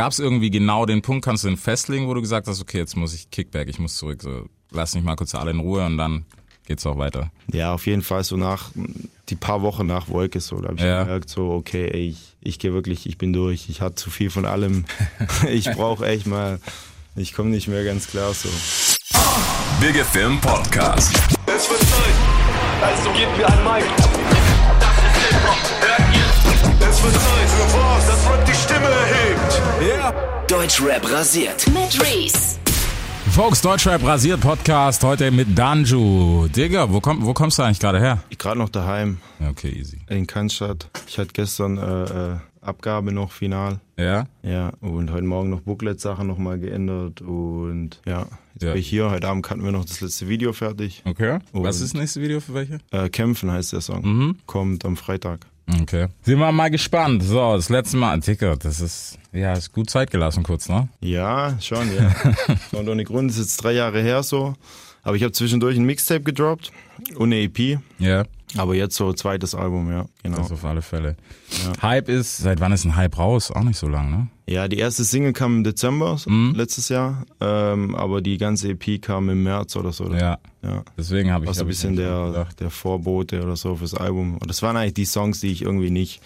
gab es irgendwie genau den Punkt, kannst du den festlegen, wo du gesagt hast, okay, jetzt muss ich Kickback, ich muss zurück, so lass mich mal kurz alle in Ruhe und dann geht's auch weiter. Ja, auf jeden Fall so nach die paar Wochen nach Wolke so, da habe ich Ja. gemerkt so, okay, ey, ich, ich gehe wirklich, ich bin durch, ich hatte zu viel von allem, ich brauche echt mal, ich komme nicht mehr ganz klar so. Big Film Podcast. Es wird Zeit, also gebt mir ein Mic. Es wird Zeit für was, das Rap die Stimme erhebt. Deutschrap rasiert. Mit Reese. Folks, Deutschrap Rasiert Podcast, heute mit Danju. Digga, wo, komm, wo kommst du eigentlich gerade her? Ich gerade noch daheim Ja, okay, easy. in Cannstatt. Ich hatte gestern äh, äh, Abgabe noch final. Ja? Ja, und heute Morgen noch Booklet-Sachen nochmal geändert und ja, jetzt Ja. bin ich hier. Heute Abend hatten wir noch das letzte Video fertig. Okay. Was Und- ist das nächste Video für welche? Äh, Kämpfen heißt der Song. Mhm. Kommt am Freitag. Okay. Sind wir mal gespannt. So, das letzte Mal, Digga, das ist, ja, ist gut Zeit gelassen kurz, ne? Ja, schon, ja. und ohne Grund ist jetzt drei Jahre her so. Aber ich habe zwischendurch ein Mixtape gedroppt und eine EP. Ja. Aber jetzt so zweites Album, ja, genau. Das auf alle Fälle. Hype ist, seit wann ist ein Hype raus? Auch nicht so lang, ne? Ja, die erste Single kam im Dezember so, Mhm. letztes Jahr, ähm, aber die ganze EP kam im März oder so. Ja. ja. Deswegen habe ich War so ein bisschen der, gedacht. der Vorbote oder so fürs Album. Und das waren eigentlich die Songs, die ich irgendwie nicht,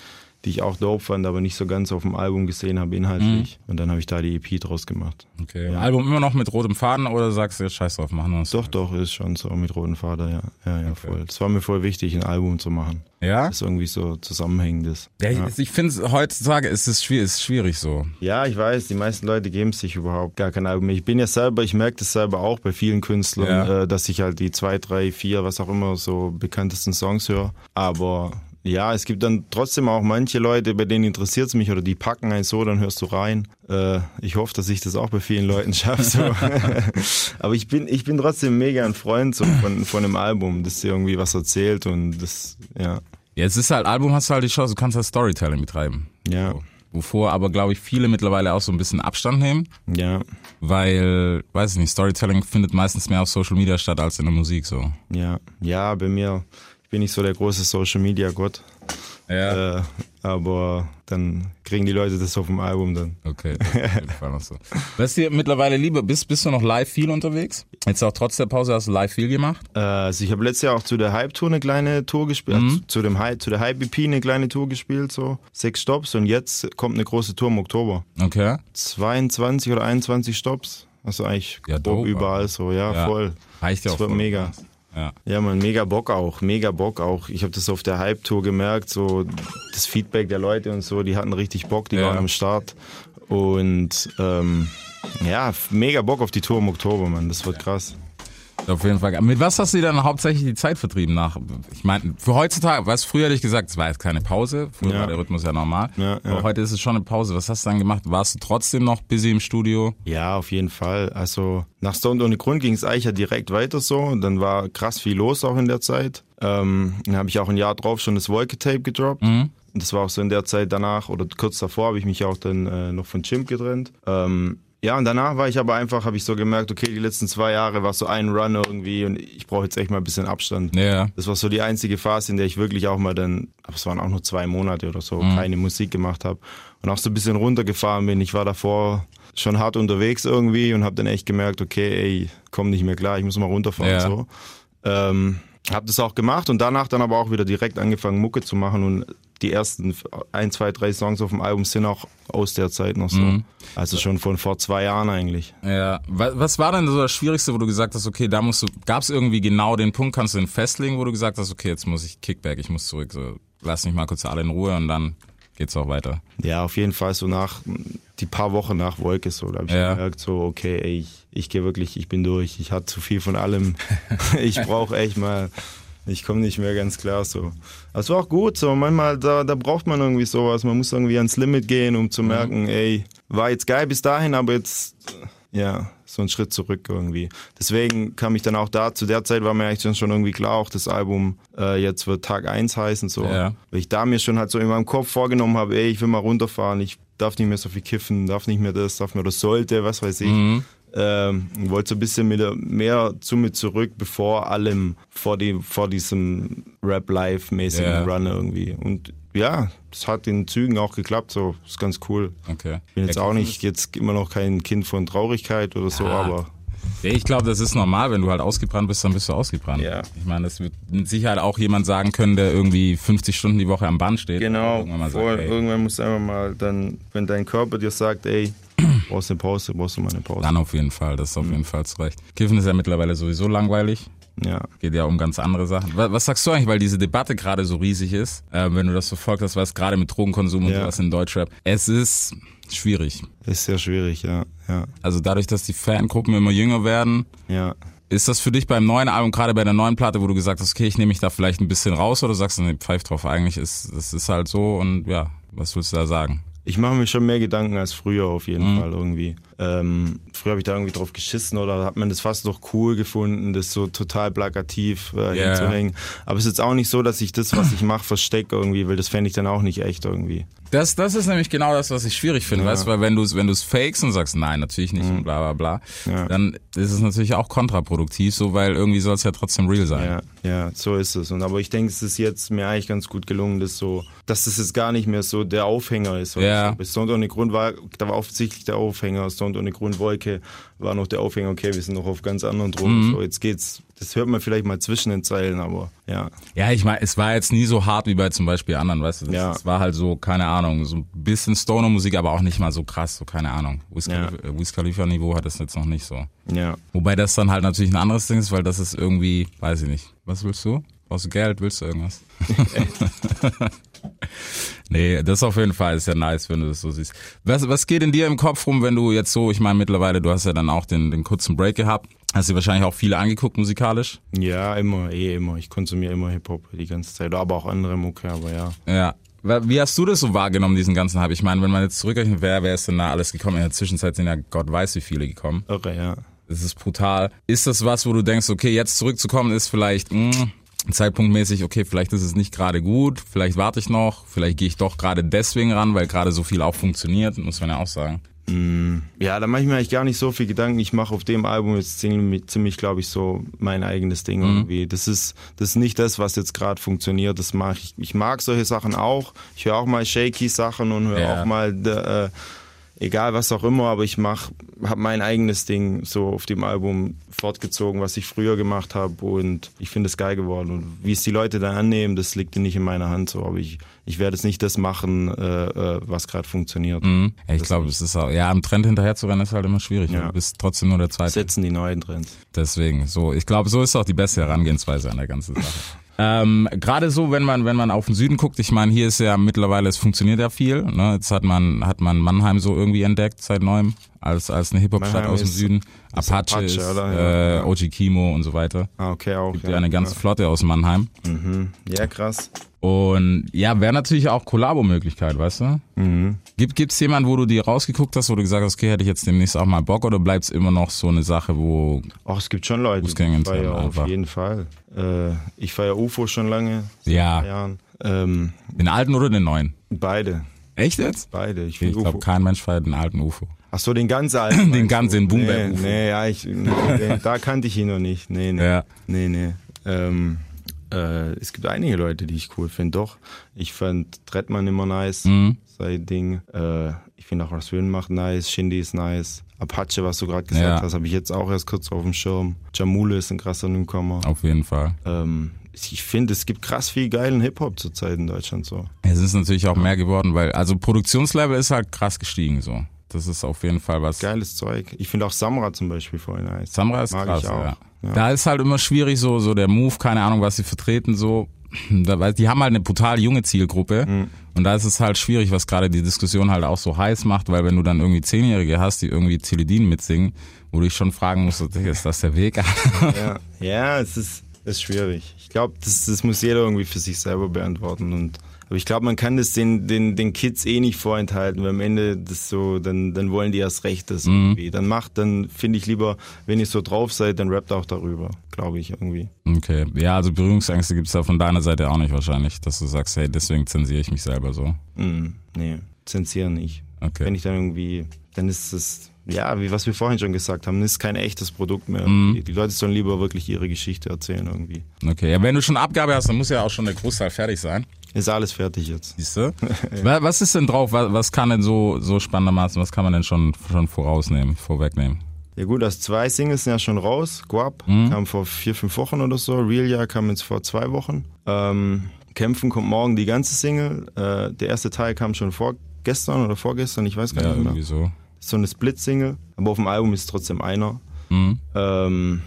die ich auch dope fand, aber nicht so ganz auf dem Album gesehen habe inhaltlich. Mhm. Und dann habe ich da die EP draus gemacht. Okay. Album immer noch mit rotem Faden oder sagst du jetzt scheiß drauf, machen wir es? Doch, doch, ist schon so mit Roten Vater, ja. Ja, ja, voll. Das war mir voll wichtig, ein Album zu machen. Ja? Das irgendwie so zusammenhängend ist. Ja, Ja. ich, ich finde heutzutage ist es schwierig, ist schwierig so. Ja, ich weiß, die meisten Leute geben sich überhaupt gar kein Album. Ich bin ja selber, ich merke das selber auch bei vielen Künstlern, Ja. äh, dass ich halt die zwei, drei, vier, was auch immer, so bekanntesten Songs höre. Aber ja, es gibt dann trotzdem auch manche Leute, bei denen interessiert es mich oder die packen einen so, dann hörst du rein. Äh, ich hoffe, dass ich das auch bei vielen Leuten schaffe. So. Aber ich bin, ich bin trotzdem mega ein Freund so von, von einem Album, das dir irgendwie was erzählt und das, ja. Ja, es ist halt, Album hast du halt die Chance, du kannst halt Storytelling betreiben. Ja, So. Wovor aber, glaube ich, viele mittlerweile auch so ein bisschen Abstand nehmen, ja, weil, weiß ich nicht, Storytelling findet meistens mehr auf Social Media statt als in der Musik so. ja. Ja, bei mir, bin nicht so der große Social Media Gott. Ja. Äh, aber dann kriegen die Leute das auf dem Album dann. Okay, das ist auf jeden Fall noch so. Was ist dir mittlerweile lieber? Bist, bist du noch live viel unterwegs? Jetzt auch trotz der Pause hast du live viel gemacht? Äh, also ich habe letztes Jahr auch zu der Hype-Tour eine kleine Tour gespielt, Mhm. äh, zu, dem Hype, zu der Hype-EP eine kleine Tour gespielt, so sechs Stops und jetzt kommt eine große Tour im Oktober. Okay. 22 oder 21 Stops. Also eigentlich Ja, dope, überall so, ja, Ja. voll. Reicht ja Das auch wird voll. mega. Ja. Ja, man, mega Bock auch, mega Bock auch. Ich habe das auf der Hype-Tour gemerkt, so das Feedback der Leute und so, die hatten richtig Bock, die Ja. waren am Start. Und ähm, ja, mega Bock auf die Tour im Oktober, Mann. Das wird krass. Auf jeden Fall. Mit was hast du dir dann hauptsächlich die Zeit vertrieben nach? Ich meine, für heutzutage, was früher hätte ich gesagt, es war jetzt keine Pause. Früher Ja. war der Rhythmus ja normal. Ja, ja. Aber heute ist es schon eine Pause. Was hast du dann gemacht? Warst du trotzdem noch busy im Studio? Ja, auf jeden Fall. Also nach Stone ohne Grund ging es eigentlich ja direkt weiter so. Und dann war krass viel los auch in der Zeit. Ähm, dann habe ich auch ein Jahr drauf schon das Wolke-Tape gedroppt. Und das war auch so in der Zeit danach oder kurz davor habe ich mich auch dann äh, noch von Chimp getrennt. Ähm, ja, und danach war ich aber einfach, habe ich so gemerkt, okay, die letzten zwei Jahre war so ein Run irgendwie und ich brauche jetzt echt mal ein bisschen Abstand. Ja. Das war so die einzige Phase, in der ich wirklich auch mal dann, aber es waren auch nur zwei Monate oder so, keine Musik gemacht habe und auch so ein bisschen runtergefahren bin. Ich war davor schon hart unterwegs irgendwie und habe dann echt gemerkt, okay, ey, komm nicht mehr klar, ich muss mal runterfahren Ja. so. Ähm, habe das auch gemacht und danach dann aber auch wieder direkt angefangen Mucke zu machen und die ersten ein, zwei, drei Songs auf dem Album sind auch aus der Zeit noch so. Also schon von vor zwei Jahren eigentlich. Ja. Was, was war denn so das Schwierigste, wo du gesagt hast, okay, da musst du, gab es irgendwie genau den Punkt, kannst du den festlegen, wo du gesagt hast, okay, jetzt muss ich Kickback, ich muss zurück, so, lass mich mal kurz alle in Ruhe und dann geht's auch weiter. Ja, auf jeden Fall so nach die paar Wochen nach Wolke so, da habe ich Ja. gemerkt so, okay, ey, ich, ich gehe wirklich, ich bin durch, ich hatte zu viel von allem, ich brauche echt mal, ich komme nicht mehr ganz klar so. Aber es war auch gut so, manchmal da, da braucht man irgendwie sowas, man muss irgendwie ans Limit gehen, um zu merken, ey, war jetzt geil bis dahin, aber jetzt, ja, so einen Schritt zurück irgendwie. Deswegen kam ich dann auch da, zu der Zeit war mir eigentlich schon irgendwie klar, auch das Album äh, jetzt wird Tag 1 heißen so. Ja. Weil ich da mir schon halt so in meinem Kopf vorgenommen habe, ey, ich will mal runterfahren, ich darf nicht mehr so viel kiffen, darf nicht mehr das, darf mehr das sollte, was weiß ich. Ähm, wollte so ein bisschen mit, mehr zu mir zurück, bevor allem, vor, die, vor diesem Rap-Live-mäßigen Ja. Run irgendwie. Und ja, das hat in Zügen auch geklappt, so ist ganz cool. Okay. Ich bin jetzt Ja, auch nicht jetzt immer noch kein Kind von Traurigkeit oder so, Ja. aber Ja, Ich glaube, das ist normal, wenn du halt ausgebrannt bist, dann bist du ausgebrannt. Ja. Ich meine, das wird mit Sicherheit auch jemand sagen können, der irgendwie 50 Stunden die Woche am Band steht. Genau, Irgendwann sagt, irgendwann musst du einfach mal dann, wenn dein Körper dir sagt, ey, brauchst eine Pause, brauchst du mal eine Pause. dann auf jeden Fall, das ist Mhm. auf jeden Fall zu Recht. Kiffen ist ja mittlerweile sowieso langweilig. Ja. Geht ja um ganz andere Sachen. Was, was sagst du eigentlich, weil diese Debatte gerade so riesig ist, äh, wenn du das verfolgt hast, was gerade mit Drogenkonsum und Ja. sowas in Deutschrap. Es ist schwierig. Ist sehr schwierig, ja, ja, Also dadurch, dass die Fangruppen immer jünger werden, ja. ist das für dich beim neuen Album, gerade bei der neuen Platte, wo du gesagt hast, okay, ich nehme mich da vielleicht ein bisschen raus oder sagst du, nee, pfeif drauf, eigentlich ist, das ist halt so und ja, was willst du da sagen? Ich mache mir schon mehr Gedanken als früher auf jeden Mhm. Fall irgendwie. Ähm, früher habe ich da irgendwie drauf geschissen oder hat man das fast noch cool gefunden, das so total plakativ äh, Ja. hinzuhängen. Aber es ist jetzt auch nicht so, dass ich das, was ich mache, verstecke irgendwie, weil das fände ich dann auch nicht echt irgendwie. Das, das ist nämlich genau das, was ich schwierig finde, weißt du, weil wenn du es wenn du's fakest und sagst, nein, natürlich nicht und bla bla bla, Ja. dann ist es natürlich auch kontraproduktiv, so weil irgendwie soll es ja trotzdem real sein. Ja, ja, so ist es. Und aber ich denke, es ist jetzt mir eigentlich ganz gut gelungen, das so, dass das jetzt gar nicht mehr so der Aufhänger ist. Ja. So. Stone ohne Grund war, da war offensichtlich der Aufhänger, Stone ohne Grund Wolke war noch der Aufhänger, okay, wir sind noch auf ganz anderen Drogen. Mhm. So, jetzt geht's, das hört man vielleicht mal zwischen den Zeilen, aber ja. Ja, ich meine, es war jetzt nie so hart wie bei zum Beispiel anderen, weißt du? Das, Ja. Es war halt so, keine Ahnung, so ein bisschen Stoner-Musik, aber auch nicht mal so krass, so keine Ahnung. Wiz Ja. Khalifa- äh, Wiz Khalifa-Niveau hat es jetzt noch nicht so. Ja. Wobei das dann halt natürlich ein anderes Ding ist, weil das ist irgendwie, weiß ich nicht. Was willst du? Brauchst du Geld? Willst du irgendwas? nee, das auf jeden Fall ist ja nice, wenn du das so siehst. Was, was geht in dir im Kopf rum, wenn du jetzt so, ich meine mittlerweile, du hast ja dann auch den, den kurzen Break gehabt, hast dir wahrscheinlich auch viele angeguckt musikalisch. Ja, immer, eh immer. Ich konsumiere immer Hip-Hop die ganze Zeit, aber auch andere Mucke, aber ja. Ja. Wie hast du das so wahrgenommen, diesen ganzen Hype? Ich meine, wenn man jetzt zurückrechnet, wer, wer ist denn da alles gekommen? In der Zwischenzeit sind ja Gott weiß wie viele gekommen. Irre, ja. Das ist brutal. Ist das was, wo du denkst, okay, jetzt zurückzukommen ist vielleicht mh, zeitpunktmäßig, okay, vielleicht ist es nicht gerade gut, vielleicht warte ich noch, vielleicht gehe ich doch gerade deswegen ran, weil gerade so viel auch funktioniert, muss man ja auch sagen. Ja, da mache ich mir eigentlich gar nicht so viel Gedanken. Ich mache auf dem Album jetzt ziemlich, ziemlich glaube ich, so mein eigenes Ding irgendwie. Das ist, das ist nicht das, was jetzt gerade funktioniert. Das mag ich. Ich mag solche Sachen auch. Ich höre auch mal shaky Sachen und höre Ja. auch mal, äh, egal was auch immer, aber ich mach, habe mein eigenes Ding so auf dem Album fortgezogen, was ich früher gemacht habe und ich finde es geil geworden. Und wie es die Leute dann annehmen, das liegt nicht in meiner Hand so. Aber ich, ich werde jetzt nicht das machen, äh, äh, was gerade funktioniert. Mhm. Ich glaube, es ist auch, ja, am Trend hinterher zu rennen ist halt immer schwierig. Ja. Du bist trotzdem nur der Zweite. Setzen die neuen Trends. Deswegen, so, ich glaube, so ist auch die beste Herangehensweise an der ganzen Sache. Ähm, Gerade so, wenn man wenn man auf den Süden guckt, ich meine, hier ist ja mittlerweile, es funktioniert ja viel. Ne? Jetzt hat man hat man Mannheim so irgendwie entdeckt seit neuem als als eine Hip Hop Stadt Mannheim aus dem Süden. ist Apache, Apache, ist oder? äh, Ja. OG Kimo und so weiter. Ah, okay, auch. Gibt ja eine ganze Flotte aus Mannheim. Mhm. Ja, krass. Und ja, wäre natürlich auch Kollabo-Möglichkeit, weißt du? Mhm. Gibt gibt's jemanden, wo du dir rausgeguckt hast, wo du gesagt hast, okay, hätte ich jetzt demnächst auch mal Bock oder bleibt's immer noch so eine Sache, wo Ach, es gibt schon Leute, Fußgänger einfach. auf jeden Fall. Äh, ich feiere UFO schon lange, Ja. Jahren. Ähm, den alten oder den neuen? beide, Echt jetzt? beide. Ich Ich glaube, kein Mensch feiert den alten UFO. Ach so, den ganz alten. Den meinst ganz, du? den Boom nee, UFO. nee, ja, ich, nee, den, da kannte ich ihn noch nicht. Nee, nee. Ja. Nee, nee. Ähm, äh, es gibt einige Leute, die ich cool finde, doch. Ich fand Trettmann immer nice, Mhm. sein Ding. Äh, ich finde auch, was Höhen macht nice, Shindy ist nice. Apache, was du gerade gesagt Ja. hast, habe ich jetzt auch erst kurz auf dem Schirm. Jamule ist ein krasser Newcomer. Auf jeden Fall. Ähm, ich finde, es gibt krass viel geilen Hip-Hop zurzeit in Deutschland so. Es ist natürlich auch mehr geworden, weil, also Produktionslevel ist halt krass gestiegen so. Das ist auf jeden Fall was. Geiles Zeug. Ich finde auch Samra zum Beispiel voll nice. Samra ist Mag krass, ja. Ja. Da ist halt immer schwierig so, so der Move, keine Ahnung, was sie vertreten, so. Die haben halt eine brutal junge Zielgruppe Mhm. und da ist es halt schwierig, was gerade die Diskussion halt auch so heiß macht, weil wenn du dann irgendwie Zehnjährige hast, die irgendwie Teledin mitsingen, wo du dich schon fragen musst, ist das der Weg? Ja, ja es ist, ist schwierig. Ich glaube, das, das muss jeder irgendwie für sich selber beantworten. Und, aber ich glaube, man kann das den, den, den Kids eh nicht vorenthalten, weil am Ende das so, dann, dann wollen die erst recht das irgendwie. Dann macht, dann finde ich lieber, wenn ihr so drauf seid, dann rappt auch darüber, glaube ich irgendwie. Okay, ja, also Berührungsängste gibt's da von deiner Seite auch nicht wahrscheinlich, dass du sagst, hey, deswegen zensiere ich mich selber so. Mm, nee, zensieren nicht. Okay. Wenn ich dann irgendwie dann ist es, ja, wie was wir vorhin schon gesagt haben, ist kein echtes Produkt mehr. Mhm. Die, die Leute sollen lieber wirklich ihre Geschichte erzählen irgendwie. Okay, ja, wenn du schon Abgabe hast, dann muss ja auch schon der Großteil fertig sein. Ist alles fertig jetzt. Siehst du? Wa- Was ist denn drauf? Was, was kann denn so, so spannendermaßen, was kann man denn schon, schon vorausnehmen, vorwegnehmen? Ja gut, das zwei Singles sind ja schon raus. Guap Mhm. kam vor vier, fünf Wochen oder so. Real Ja kam jetzt vor zwei Wochen. Ähm, Kämpfen kommt morgen die ganze Single. Äh, der erste Teil kam schon vorgestern oder vorgestern, ich weiß gar Ja, nicht mehr. irgendwie so. So eine Split-Single, aber auf dem Album ist trotzdem einer. Mhm. Ähm,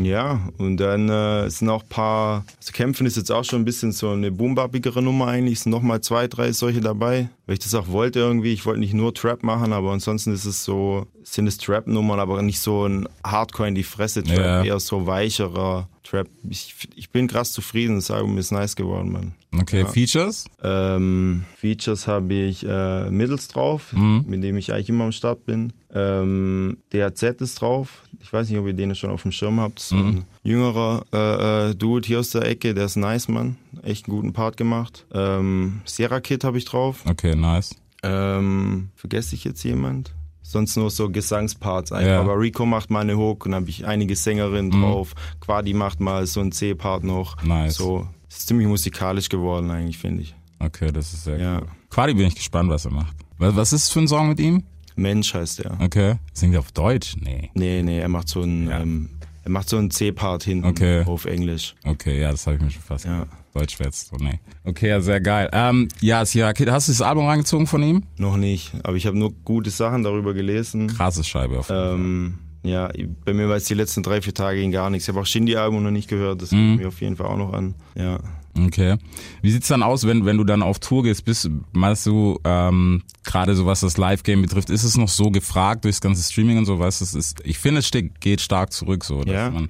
ja, und dann äh, sind auch ein paar, also Kämpfen ist jetzt auch schon ein bisschen so eine boombapigere Nummer eigentlich, es sind nochmal zwei, drei solche dabei, weil ich das auch wollte irgendwie, ich wollte nicht nur Trap machen, aber ansonsten ist es so, sind es Trap-Nummern, aber nicht so ein Hardcore in die Fresse-Trap, Ja. eher so weicherer Trap. Ich, ich bin krass zufrieden, das Album ist nice geworden, Mann. Okay, Features? Ähm, Features habe ich äh, Mittels drauf, Mhm. mit dem ich eigentlich immer am Start bin. Ähm, DAZ ist drauf. Ich weiß nicht, ob ihr den schon auf dem Schirm habt. So Mhm. ein jüngerer äh, äh, Dude hier aus der Ecke, der ist nice, Mann. Echt einen guten Part gemacht. Ähm, Sierra Kid habe ich drauf. Okay, nice. Ähm, vergesse ich jetzt jemand? Sonst nur so Gesangsparts einfach. Ja. Aber Rico macht mal eine Hook und dann habe ich einige Sängerinnen drauf. Quadi macht mal so einen C-Part noch. Nice. So, ist ziemlich musikalisch geworden eigentlich, finde ich. Okay, das ist sehr Ja. cool. Quadi bin ich gespannt, was er macht. Was, ist für ein Song mit ihm? Mensch heißt er. Okay. Singt er auf Deutsch? Nee. Nee, nee, er macht so einen, Ja. ähm, er macht so einen C-Part hinten Okay. auf Englisch. Okay, ja, das habe ich mir schon fast Ja. Deutsch jetzt so, nee. Okay, ja, sehr geil. Ähm, ja, Sierra Kid, hast du das Album reingezogen von ihm? Noch nicht, aber ich habe nur gute Sachen darüber gelesen. Krasse Scheibe auf jeden Fall. Ähm, ja, bei mir war es die letzten drei, vier Tage ging gar nichts. Ich habe auch Shindy-Album noch nicht gehört, das Mhm. mir auf jeden Fall auch noch an. Ja. Okay. Wie sieht's dann aus, wenn, wenn du dann auf Tour gehst? Bist, meinst du, ähm, gerade so was das Live-Game betrifft, ist es noch so gefragt durchs ganze Streaming und so, weißt du, es ist, ich finde, es steht, geht stark zurück, so, dass Ja. man,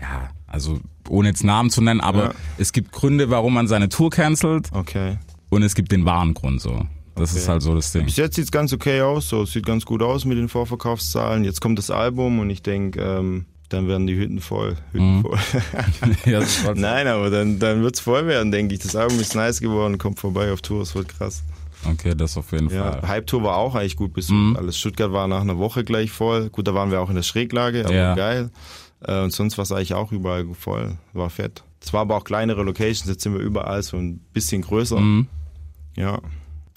ja, also, ohne jetzt Namen zu nennen, aber Ja. es gibt Gründe, warum man seine Tour cancelt Okay. und es gibt den wahren Grund, so. Das Okay. ist halt so das Ding. Bis jetzt sieht's ganz okay aus, so es sieht ganz gut aus mit den Vorverkaufszahlen. Jetzt kommt das Album und ich denke, ähm, dann werden die Hütten voll. Hütten Mhm. voll. ja, Nein, aber dann, dann wird's voll werden, denke ich. Das Album ist nice geworden, kommt vorbei auf Tour, es wird krass. okay, das auf jeden Ja, Fall. Hype-Tour war auch eigentlich gut besucht. Mhm. Alles Stuttgart war nach einer Woche gleich voll. Gut, da waren wir auch in der Schräglage, aber Ja. geil. Äh, und sonst war es eigentlich auch überall voll. War fett. Es war aber auch kleinere Locations, jetzt sind wir überall so ein bisschen größer. Mhm. Ja,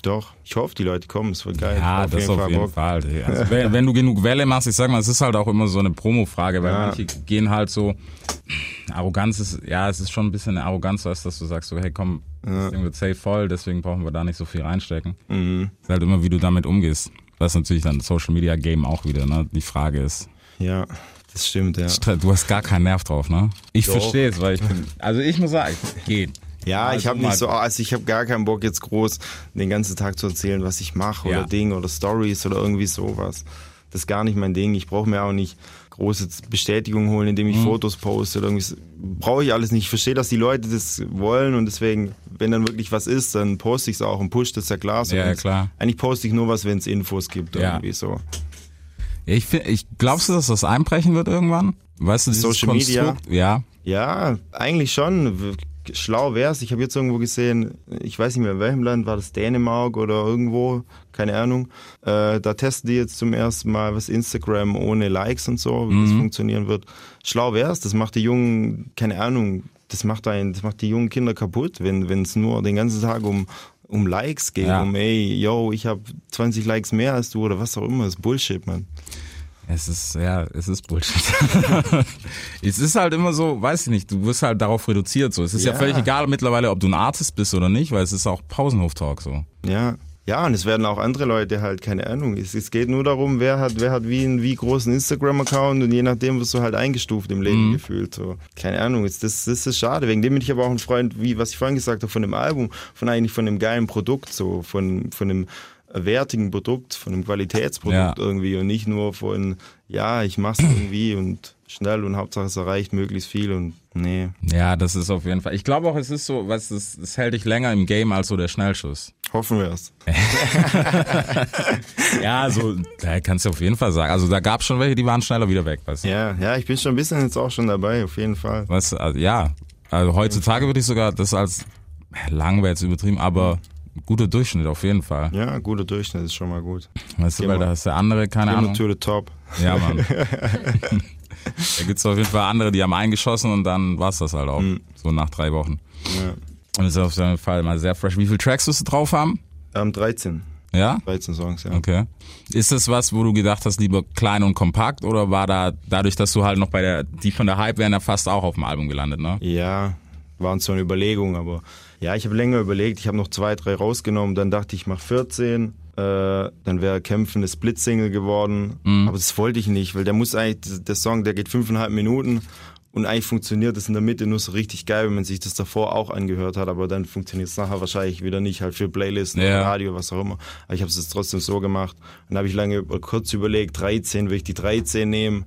doch. Ich hoffe, die Leute kommen, es wird geil. Ja, hab das auf jeden. Fall. Digga. Also, wenn, wenn du genug Welle machst, ich sag mal, es ist halt auch immer so eine Promo-Frage, weil Ja. manche gehen halt so, Arroganz ist, ja, es ist schon ein bisschen eine Arroganz, weißt, dass du sagst so, hey komm, das Ding wird safe voll, deswegen brauchen wir da nicht so viel reinstecken. Mhm. Ist halt immer, wie du damit umgehst. Was natürlich dann Social Media Game auch wieder, ne? Die Frage ist. Ja, das stimmt, ja. Du hast gar keinen Nerv drauf, ne? Ich verstehe es, weil ich bin, also ich muss sagen, geht. Ja, Also ich habe nicht so, also ich habe gar keinen Bock jetzt groß den ganzen Tag zu erzählen, was ich mache Ja. oder Ding oder Stories oder irgendwie sowas. Das ist gar nicht mein Ding. Ich brauche mir auch nicht große Bestätigung holen, indem ich Mhm. Fotos poste oder irgendwie. Brauche ich alles nicht. Ich verstehe, dass die Leute das wollen und deswegen, wenn dann wirklich was ist, dann poste ich es auch und push das ja klar. So. Ja, klar. Eigentlich poste ich nur was, wenn es Infos gibt Ja. irgendwie so. Ja, ich, find, ich glaubst du, dass das einbrechen wird irgendwann? Weißt du, dieses Social Media? Konstrukt? Ja. Ja, eigentlich schon. Schlau wär's. Ich habe jetzt irgendwo gesehen, ich weiß nicht mehr in welchem Land, war das Dänemark oder irgendwo, keine Ahnung. Äh, da testen die jetzt zum ersten Mal was Instagram ohne Likes und so, wie das funktionieren wird. Schlau wär's. Das macht die jungen, keine Ahnung, das macht ein, das macht die jungen Kinder kaputt, wenn wenn es nur den ganzen Tag um um Likes geht, Ja. um ey, yo, ich habe 20 Likes mehr als du oder was auch immer. Das ist Bullshit, man. Es ist, ja, es ist Bullshit. es ist halt immer so, weiß ich nicht, du wirst halt darauf reduziert so. Es ist ja, Ja. völlig egal mittlerweile, ob du ein Artist bist oder nicht, weil es ist auch Pausenhof-Talk so. Ja. Ja, und es werden auch andere Leute halt, keine Ahnung. Es, es geht nur darum, wer hat, wer hat wie einen wie großen Instagram-Account und je nachdem wirst du halt eingestuft im Leben gefühlt. So. Keine Ahnung, das, das, das ist schade. Wegen dem bin ich aber auch ein Freund, wie was ich vorhin gesagt habe, von dem Album, von eigentlich von einem geilen Produkt, so, von, von einem wertigen Produkt, von einem Qualitätsprodukt Ja. irgendwie und nicht nur von, ja, ich mach's irgendwie und schnell und Hauptsache es erreicht möglichst viel und nee. Ja, das ist auf jeden Fall. Ich glaube auch, es ist so, was es, es hält dich länger im Game als so der Schnellschuss. Hoffen wir es. Ja, so, da kannst du auf jeden Fall sagen. Also da gab es schon welche, die waren schneller wieder weg, weißt du? Ja, ja, ich bin schon ein bisschen jetzt auch schon dabei, auf jeden Fall. Du, also, ja. Also heutzutage würde ich sogar das als lang wäre jetzt übertrieben, aber guter Durchschnitt auf jeden Fall. Ja, guter Durchschnitt ist schon mal gut. Weißt du, Geh weil mal. da hast du andere, keine Ahnung. to the top. Ja, Mann. da gibt's auf jeden Fall andere, die haben eingeschossen und dann war's das halt auch. So nach drei Wochen. Ja. Und das ist auf jeden Fall mal sehr fresh. Wie viele Tracks wirst du drauf haben? Ähm, 13. Ja? 13 Songs, ja. Okay. Ist das was, wo du gedacht hast, lieber klein und kompakt oder war da dadurch, dass du halt noch bei der, die von der Hype wären ja fast auch auf dem Album gelandet, ne? Ja, waren so eine Überlegung, aber ja, ich habe länger überlegt. Ich habe noch zwei, drei rausgenommen. Dann dachte ich, ich mach 14. Äh, dann wäre Kämpfen eine Split-Single geworden. Aber das wollte ich nicht, weil der muss eigentlich, der Song, der geht fünfeinhalb Minuten und eigentlich funktioniert das in der Mitte nur so richtig geil, wenn man sich das davor auch angehört hat, aber dann funktioniert es nachher wahrscheinlich wieder nicht, halt für Playlisten Ja. Radio, was auch immer. Aber ich habe es jetzt trotzdem so gemacht. Dann habe ich lange kurz überlegt, 13, will ich die 13 nehmen?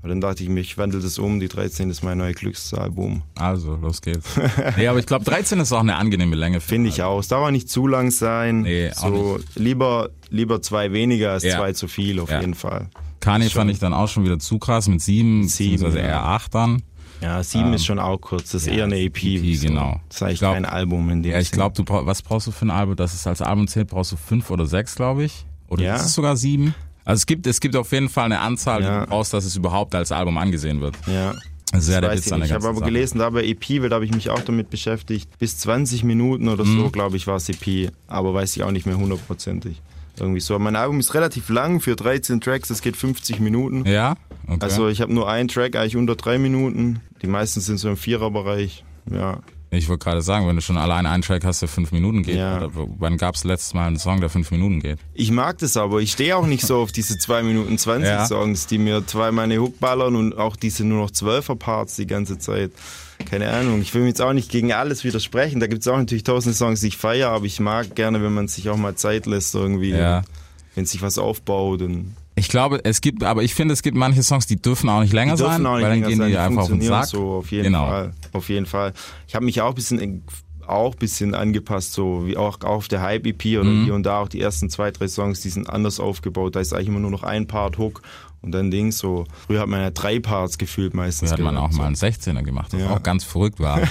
Aber dann dachte ich mir, ich wandle das um, die 13 ist mein neues Glückszahlboom. Also, los geht's. nee, aber ich glaube, 13 ist auch eine angenehme Länge. Finde ich auch. Es darf auch nicht zu lang sein. Nee, auch so lieber lieber zwei weniger als Ja. zwei zu viel auf Ja. jeden Fall. Kanye Schon. fand ich dann auch schon wieder zu krass mit sieben, Sieben, beziehungsweise eher acht dann. Ja, sieben ist schon auch kurz. Das ist ja, eher eine EP. EP, so. genau. Das ist eigentlich Ich glaub- kein Album in dem Ja, ich glaube, du was brauchst du für ein Album? Das ist als Album zählt, brauchst du fünf oder sechs, glaube ich. Oder Ja. ist es sogar sieben? Also es gibt, es gibt auf jeden Fall eine Anzahl, die Ja. du brauchst, dass es überhaupt als Album angesehen wird. Ja. Ja Das der Witz ich an der. Ich habe aber Sache. gelesen, da bei EP, weil da habe ich mich auch damit beschäftigt, bis 20 Minuten oder Mhm. so, glaube ich, war es EP. Aber weiß ich auch nicht mehr hundertprozentig. Irgendwie so. Mein Album ist relativ lang für 13 Tracks, das geht 50 Minuten. Ja? Okay. Also ich habe nur einen Track, eigentlich unter drei Minuten. Die meisten sind so im Viererbereich. Ja. Ich wollte gerade sagen, wenn du schon allein einen Track hast, der fünf Minuten geht, Ja. oder wann gab es letztes Mal einen Song, der fünf Minuten geht? Ich mag das aber. Ich stehe auch nicht so auf diese 2 Minuten 20 Ja. Songs, die mir zwei meine Hook ballern und auch diese nur noch 12er Parts die ganze Zeit. Keine Ahnung. Ich will mir jetzt auch nicht gegen alles widersprechen. Da gibt es auch natürlich tausende Songs, die ich feiere, aber ich mag gerne, wenn man sich auch mal Zeit lässt irgendwie. Ja. Wenn sich was aufbaut und Ich glaube, es gibt, aber ich finde, es gibt manche Songs, die dürfen auch nicht länger die sein, auch nicht weil dann gehen sein, die einfach auf den Sack. so auf jeden genau. Fall. Auf jeden Fall. Ich habe mich auch ein bisschen auch ein bisschen angepasst, so wie auch, auf der Hype EP oder Mhm. hier und da auch die ersten zwei, drei Songs, die sind anders aufgebaut. Da ist eigentlich immer nur noch ein Part Hook und dann Ding so. Früher hat man ja drei Parts gefühlt meistens. Da hat man auch so. mal einen 16er gemacht, was Ja. auch ganz verrückt war.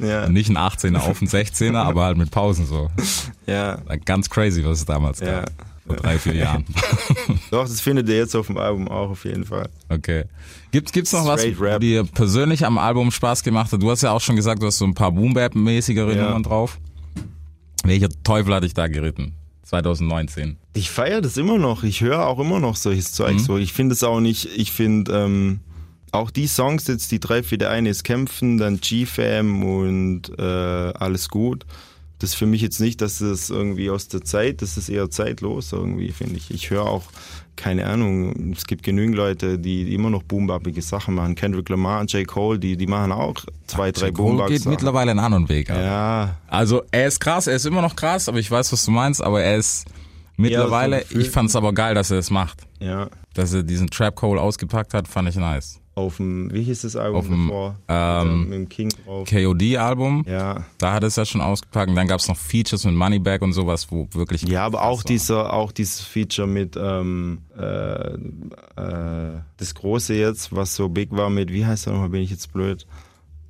Ja, Nicht ein 18er auf einen 16er, aber halt mit Pausen so. ja, Ganz crazy, was es damals ja. gab. Vor drei, vier Jahren. Doch, das findet ihr jetzt auf dem Album auch auf jeden Fall. Okay. Gibt, gibt's noch was, Straight wo Rap. dir persönlich am Album Spaß gemacht hat? Du hast ja auch schon gesagt, du hast so ein paar Boom-Bap-mäßigere Ja. Nummern drauf. Welcher Teufel hat dich da geritten? 2019. Ich feiere das immer noch. Ich höre auch immer noch solches Zeug. Mhm. So, ich finde es auch nicht. Ich finde ähm, auch die Songs jetzt, die drei für der eine ist Kämpfen, dann G-Fam und äh, alles gut. Das ist für mich jetzt nicht, dass das irgendwie aus der Zeit, das ist eher zeitlos irgendwie, finde ich. Ich höre auch, keine Ahnung, es gibt genügend Leute, die, immer noch boombappige Sachen machen. Kendrick Lamar und J. Cole, die, die machen auch zwei, drei Cole boomback geht mittlerweile einen anderen Weg. Alter. Ja, Also er ist krass, er ist immer noch krass, aber ich weiß, was du meinst, aber er ist mittlerweile, Gefühl. ich fand's aber geil, dass er es macht. ja. Dass er diesen Trap Cole ausgepackt hat, fand ich nice. Auf dem, wie hieß das Album Auf dem, davor? ähm, mit dem King drauf. KOD-Album, Ja. da hat es ja schon ausgepackt. Und dann gab's noch Features mit Moneybag und sowas, wo wirklich. Ja, aber auch war. dieser, auch dieses Feature mit ähm, äh, äh, das große jetzt, was so big war mit, wie heißt er nochmal, bin ich jetzt blöd?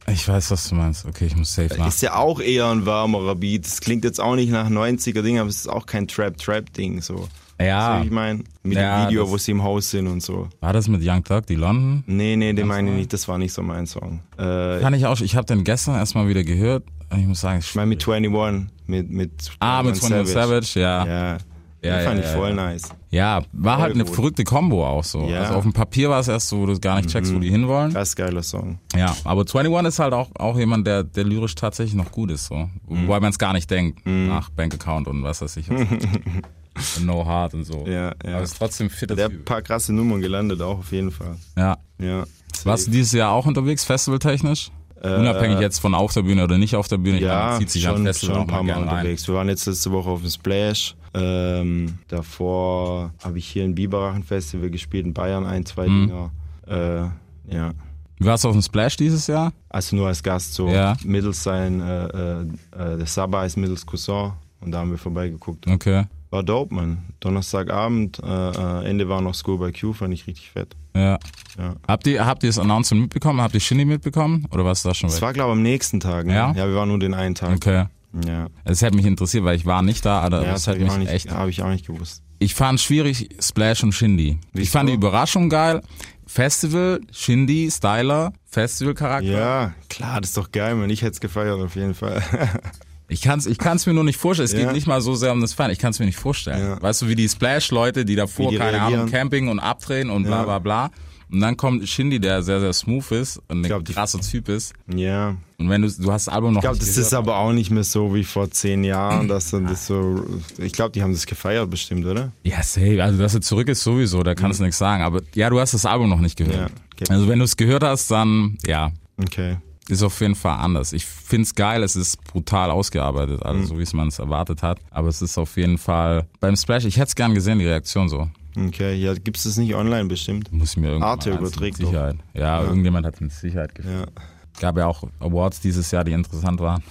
Ich weiß, was du meinst. Okay, ich muss safe nach. Ist ja auch eher ein warmerer Beat. Das klingt jetzt auch nicht nach 90er Ding, aber es ist auch kein Trap-Trap-Ding so. Ja. Wie ich meine? Mit Ja, dem Video, das- wo sie im Haus sind und so. War das mit Young Thug, die London? Nee, nee, den meine ich nicht, das war nicht so mein Song. Äh, Kann ich auch, ich habe den gestern erstmal wieder gehört. Ich muss sagen, ich meine mit 21, mit, mit Ah, mit 21 Savage, ja. Ja, Ja, den fand ja, ich voll ja. nice. Ja, war Voll halt eine gut. verrückte Combo auch so. Ja. Also auf dem Papier war es erst so, wo du gar nicht checkst, wo die hinwollen. Krass geiler Song. Ja, aber 21 ist halt auch, auch jemand, der, der lyrisch tatsächlich noch gut ist, so. Mhm. Wobei man es gar nicht denkt, nach Bankaccount und was weiß ich. Und no Heart und so. Ja, ja. Aber ist trotzdem fit Der hat ein paar krasse Nummern gelandet, auch auf jeden Fall. Ja. Ja. Warst du dieses Jahr auch unterwegs, festivaltechnisch? Unabhängig jetzt von auf der Bühne oder nicht auf der Bühne. Ich meine, Äh, Ja, man zieht sich schon, am Festival schon ein paar mal gerne rein. unterwegs. Wir waren jetzt letzte Woche auf dem Splash. Ähm, davor habe ich hier ein Biberachen Festival gespielt in Bayern, ein, zwei Mhm. Dinger. Äh, ja. Du warst auf dem Splash dieses Jahr? Also nur als Gast so. Ja. Mittels sein, äh, äh, äh, der Sabah ist mittels Cousin und da haben wir vorbeigeguckt. Okay. War dope, man. Donnerstagabend, äh, äh, Ende war noch School by Q, fand ich richtig fett. Ja. Ja. Habt ihr, habt ihr das Announcement mitbekommen? Habt ihr Shindy mitbekommen? Oder was da schon Das weg? war, glaube ich, am nächsten Tag. Ne? Ja? ja, wir waren nur den einen Tag. Okay. Ja, Es hätte mich interessiert, weil ich war nicht da, aber ja das habe hätte ich, auch mich nicht- echt. hab ich auch nicht gewusst. Ich fand schwierig Splash und Shindy. Ich Wieso? fand die Überraschung geil. Festival, Shindy, Styler, Festivalcharakter. Ja, klar, das ist doch geil, man. Ich hätte es gefeiert auf jeden Fall. Ich kann's, ich kann's mir nur nicht vorstellen. Es Ja. geht nicht mal so sehr um das Feiern. Ich kann's mir nicht vorstellen. Ja. Weißt du, wie die Splash-Leute, die davor, die keine Ahnung. Camping und abdrehen und bla bla bla. Und dann kommt Shindy, der sehr, sehr smooth ist und ein krasser Typ ist. ja, Und wenn du, du hast das Album noch ich glaube, das gehört. ist aber auch nicht mehr so wie vor zehn Jahren, dass dann das so. Ich glaube, die haben das gefeiert bestimmt, oder? Ja, safe. Also, dass er zurück ist sowieso, da kannst du nichts sagen. Aber ja, du hast das Album noch nicht gehört. Ja, okay. Also, wenn du es gehört hast, dann, ja, Okay. Ist auf jeden Fall anders. Ich find's geil, es ist brutal ausgearbeitet, also Mhm. so wie es man es erwartet hat. Aber es ist auf jeden Fall beim Splash, ich hätte es gern gesehen, die Reaktion so. Okay, ja, gibt es das nicht online bestimmt? Muss ich mir irgendwann Arte mal ansehen, überträgt mit Sicherheit. Ja, irgendjemand hat mit Sicherheit gefilmt. Ja. Gab ja auch Awards dieses Jahr, die interessant waren.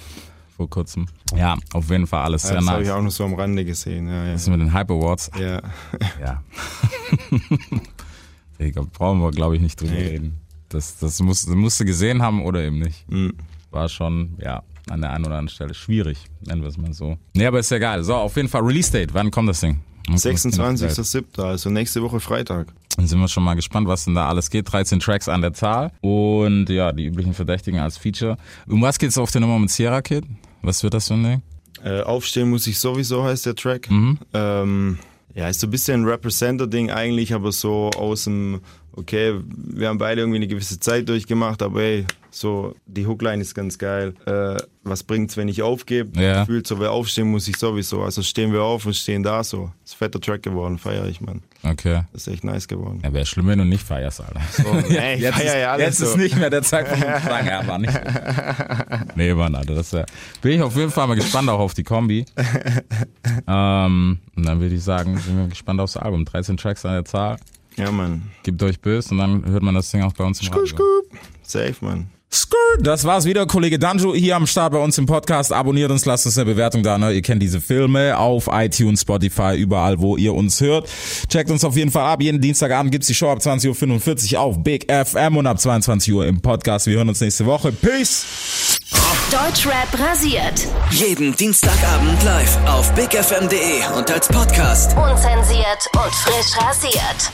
Vor kurzem. Ja, auf jeden Fall alles Ja, sehr das habe ich nice. auch nur so am Rande gesehen. Ja, ja. Das mit den Hype Awards. ja. Ja. Digga, brauchen wir, glaube ich, nicht drüber Nee. reden. Das, das musst, musst du gesehen haben oder eben nicht. Mhm. War schon, ja, an der einen oder anderen Stelle schwierig, nennen wir es mal so. Nee, aber ist ja geil. So, auf jeden Fall Release Date. Wann kommt das Ding? Wann kommt das Ding auf die Welt? 26.07., also nächste Woche Freitag. Dann sind wir schon mal gespannt, was denn da alles geht. 13 Tracks an der Zahl. Und ja, die üblichen Verdächtigen als Feature. Um was geht's auf der Nummer mit Sierra Kid? Was wird das für ein Ding? Äh, Aufstehen muss ich sowieso, heißt der Track. Mhm. Ähm, ja, ist so ein bisschen ein Representer-Ding eigentlich, aber so aus dem, okay, wir haben beide irgendwie eine gewisse Zeit durchgemacht, aber ey, so, die Hookline ist ganz geil. Äh, was bringt's, wenn ich aufgebe? Ja. Gefühlt so, wer aufstehen muss ich sowieso. Also stehen wir auf und stehen da so. Ist ein fetter Track geworden, feiere ich, Mann. Okay. Das ist echt nice geworden. Ja, wäre schlimm, wenn du nicht feierst, Alter. ey, ich jetzt feier ist, ja alles jetzt so. ist nicht mehr der Zeitpunkt, um zu sagen, ja, war nicht. Nee, Mann, Alter, das wär, bin ich auf jeden Fall mal gespannt auch auf die Kombi. ähm, und dann würde ich sagen, sind wir gespannt aufs Album. 13 Tracks an der Zahl. Ja, Mann. Gebt euch böse und dann hört man das Ding auch bei uns im Radio. Safe, Mann. Skrrt, Das war's wieder, Kollege Danjo hier am Start bei uns im Podcast. Abonniert uns, lasst uns eine Bewertung da. Ne? Ihr kennt diese Filme auf iTunes, Spotify, überall, wo ihr uns hört. Checkt uns auf jeden Fall ab. Jeden Dienstagabend gibt's die Show ab 20.45 Uhr auf Big FM und ab 22 Uhr im Podcast. Wir hören uns nächste Woche. Peace! Deutschrap rasiert. Jeden Dienstagabend live auf bigfm.de und als Podcast. Unzensiert und frisch rasiert.